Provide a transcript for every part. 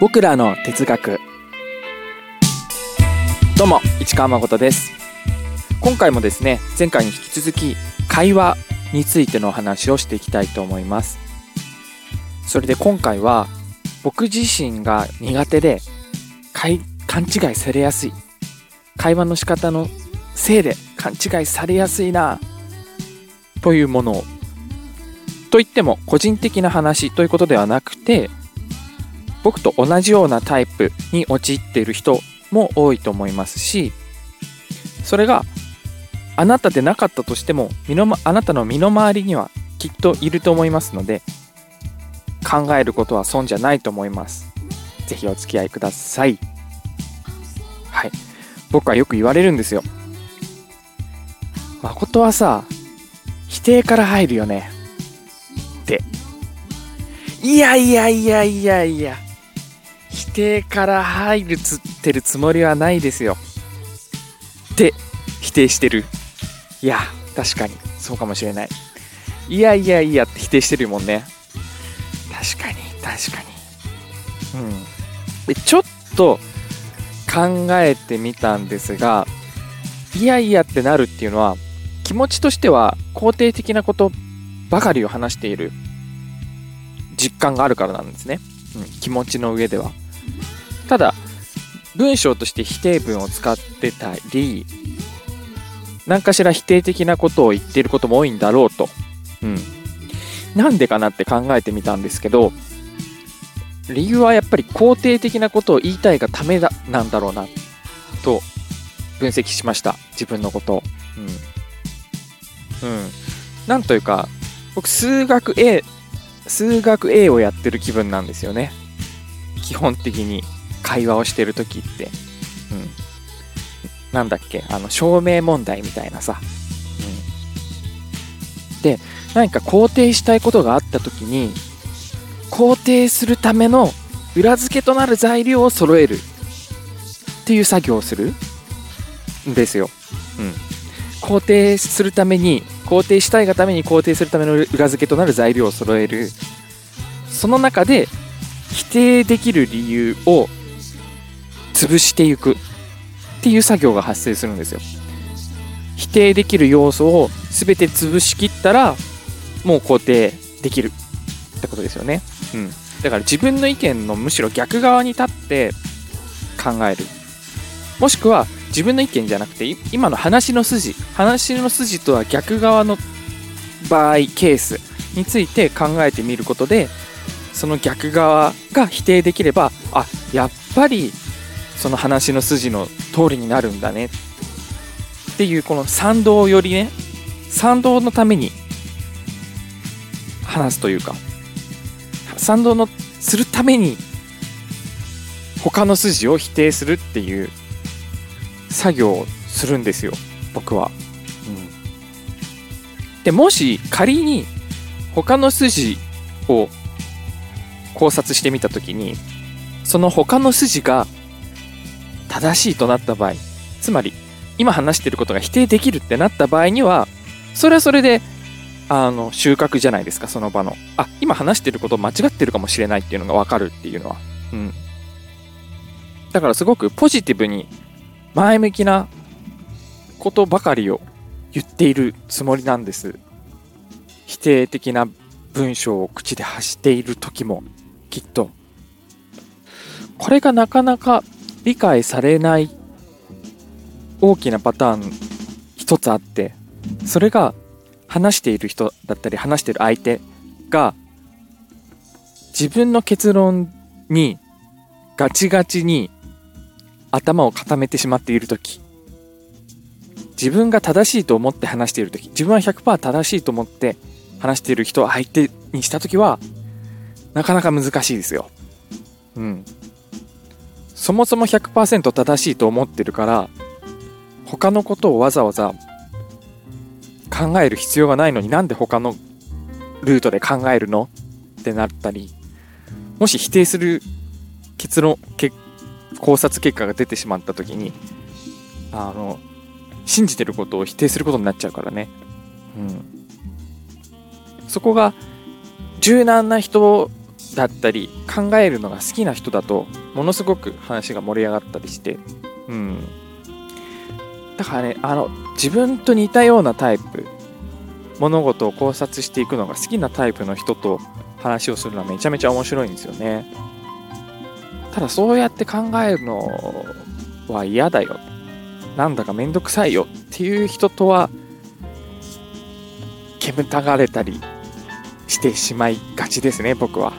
僕らの哲学。どうも市川誠です。今回もですね前回に引き続き会話についてのお話をしていきたいと思います。それで今回は僕自身が苦手で勘違いされやすい。会話の仕方のせいで勘違いされやすいなというものを。といっても個人的な話ということではなくて僕と同じようなタイプに陥っている人も多いと思いますしそれがあなたでなかったとしても身の、ま、あなたの身の回りにはきっといると思いますので考えることは損じゃないと思います。ぜひお付き合いください。はい。僕はよく言われるんですよ。誠はさ、否定から入るよね。って。いやいやいやいやいや。定から入るつってるつもりはないですよ。って否定してる。いや、確かにそうかもしれない。いやいやいやって否定してるもんね。確かに、確かに。うん。で、ちょっと考えてみたんですが、いやいやってなるっていうのは、気持ちとしては肯定的なことばかりを話している実感があるからなんですね。うん、気持ちの上では。ただ、文章として否定文を使ってたり、何かしら否定的なことを言っていることも多いんだろうと。うん。なんでかなって考えてみたんですけど、理由はやっぱり肯定的なことを言いたいがためだ、なんだろうな、と分析しました。自分のことを。うん。うん。なんというか、僕、数学 A、数学 A をやってる気分なんですよね。基本的に会話をしてる時って。うん。なんだっけ？あの、証明問題みたいなさ。うん。で、何か肯定したいことがあった時に、肯定するための裏付けとなる材料を揃えるっていう作業をするんですよ。うん。肯定するために、肯定したいがために肯定するための裏付けとなる材料を揃える。その中で否定できる理由を潰していくっていう作業が発生するんですよ。否定できる要素を全て潰しきったらもう肯定できるってことですよね。うん。だから自分の意見のむしろ逆側に立って考える。もしくは自分の意見じゃなくて今の話の筋話の筋とは逆側の場合ケースについて考えてみることでその逆側が否定できればあやっぱりその話の筋の通りになるんだねっていうこの賛同よりね賛同のために話すというか賛同のするために他の筋を否定するっていう作業をするんですよ僕は。うん、でもし仮に他の筋を考察してみた時にその他の筋が正しいとなった場合つまり今話してることが否定できるってなった場合にはそれはそれであの、収穫じゃないですか、その場の。あ、今話してること間違ってるかもしれないっていうのがわかるっていうのは。うん。だからすごくポジティブに前向きなことばかりを言っているつもりなんです。否定的な文章を口で発している時も、きっと。これがなかなか理解されない大きなパターン一つあって、それが話している人だったり話している相手が自分の結論にガチガチに頭を固めてしまっている時自分が正しいと思って話している時自分は100%正しいと思って話している人を相手にした時はなかなか難しいですよ。うん。そもそも100%正しいと思ってるから他のことをわざわざ考える必要がないのになんで他のルートで考えるの？ってなったりもし否定する結論考察結果が出てしまった時にあの信じてることを否定することになっちゃうからね、うん、そこが柔軟な人だったり考えるのが好きな人だとものすごく話が盛り上がったりしてうん。だからねあの自分と似たようなタイプ物事を考察していくのが好きなタイプの人と話をするのはめちゃめちゃ面白いんですよね。ただそうやって考えるのは嫌だよ。なんだかめんどくさいよ。っていう人とは煙たがれたりしてしまいがちですね僕は。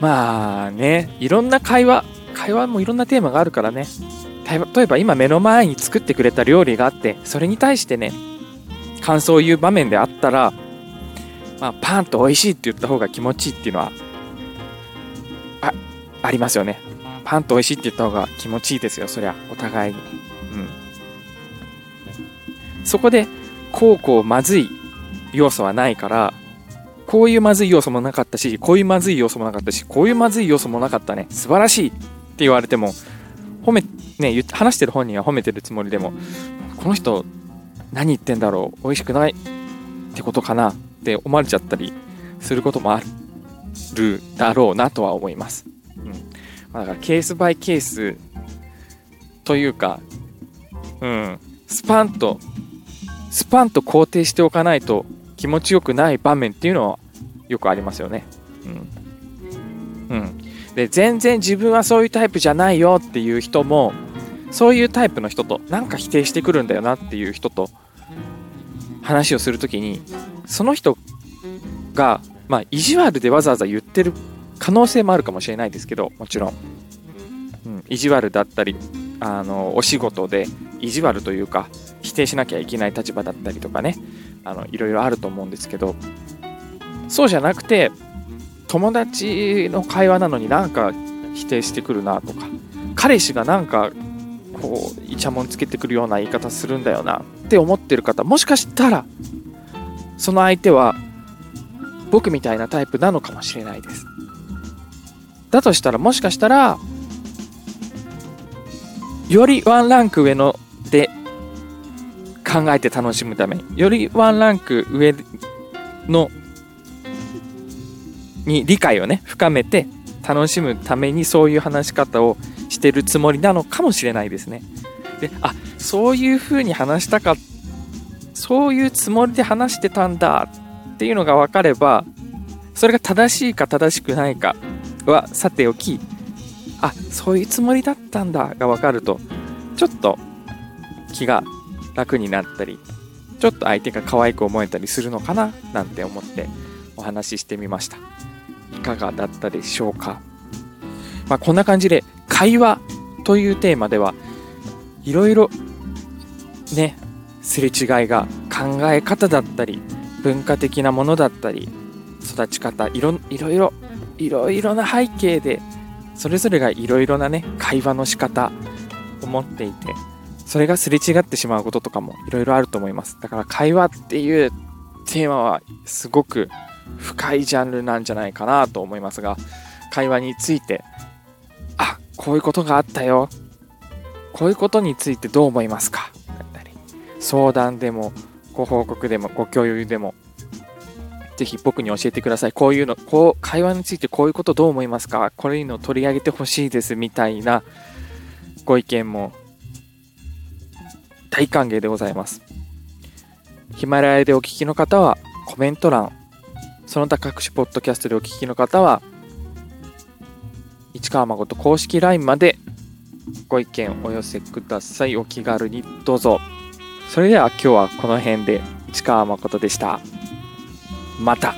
まあねいろんな会話会話もいろんなテーマがあるからね。例えば今目の前に作ってくれた料理があってそれに対してね感想を言う場面であったら、まあ、パンと美味しいって言った方が気持ちいいっていうのはあありますよね。パンと美味しいって言った方が気持ちいいですよそりゃお互いに。うん。そこでこうこうまずい要素はないからこういうまずい要素もなかったしこういうまずい要素もなかったしこういうまずい要素もなかったね。素晴らしいって言われても褒めね話してる本人は褒めてるつもりでもこの人何言ってんだろう美味しくないってことかなって思われちゃったりすることもあるだろうなとは思います。うん。ま、だからケースバイケースというか、うん、スパンとスパンと肯定しておかないと気持ちよくない場面っていうのはよくありますよね。うん。うん。で、全然自分はそういうタイプじゃないよっていう人も、そういうタイプの人と、なんか否定してくるんだよなっていう人と話をするときに、その人が、まあ、意地悪でわざわざ言ってる可能性もあるかもしれないですけど、もちろん。うん、意地悪だったり、あの、お仕事で意地悪というか、否定しなきゃいけない立場だったりとかね、あの、いろいろあると思うんですけど、そうじゃなくて、友達の会話なのになんか否定してくるなとか、彼氏がなんかこうイチャモンつけてくるような言い方するんだよなって思ってる方もしかしたらその相手は僕みたいなタイプなのかもしれないです。だとしたらもしかしたらよりワンランク上ので考えて楽しむためによりワンランク上のに理解をね深めて楽しむためにそういう話し方をしてるつもりなのかもしれないですね。で、あ、そういう風に話したか、そういうつもりで話してたんだっていうのが分かれば、それが正しいか正しくないかはさておき、あ、そういうつもりだったんだが分かると、ちょっと気が楽になったり、ちょっと相手が可愛く思えたりするのかななんて思ってお話ししてみました。いかがだったでしょうか。まあ、こんな感じで会話というテーマではいろいろねすれ違いが考え方だったり文化的なものだったり育ち方いろいろいろいろいろな背景でそれぞれがいろいろなね会話の仕方を持っていてそれがすれ違ってしまうこととかもいろいろあると思います。だから会話っていうテーマはすごく深いジャンルなんじゃないかなと思いますが会話についてあこういうことがあったよ。こういうことについてどう思いますか？だったり、相談でも、ご報告でも、ご共有でも、ぜひ僕に教えてください。こういうの、こう、会話についてこういうことどう思いますか？こういうの取り上げてほしいですみたいなご意見も大歓迎でございます。ヒマラヤでお聞きの方はコメント欄、その他各種ポッドキャストでお聞きの方は市川誠公式 LINE までご意見お寄せください。お気軽にどうぞ。それでは今日はこの辺で市川誠でした。また。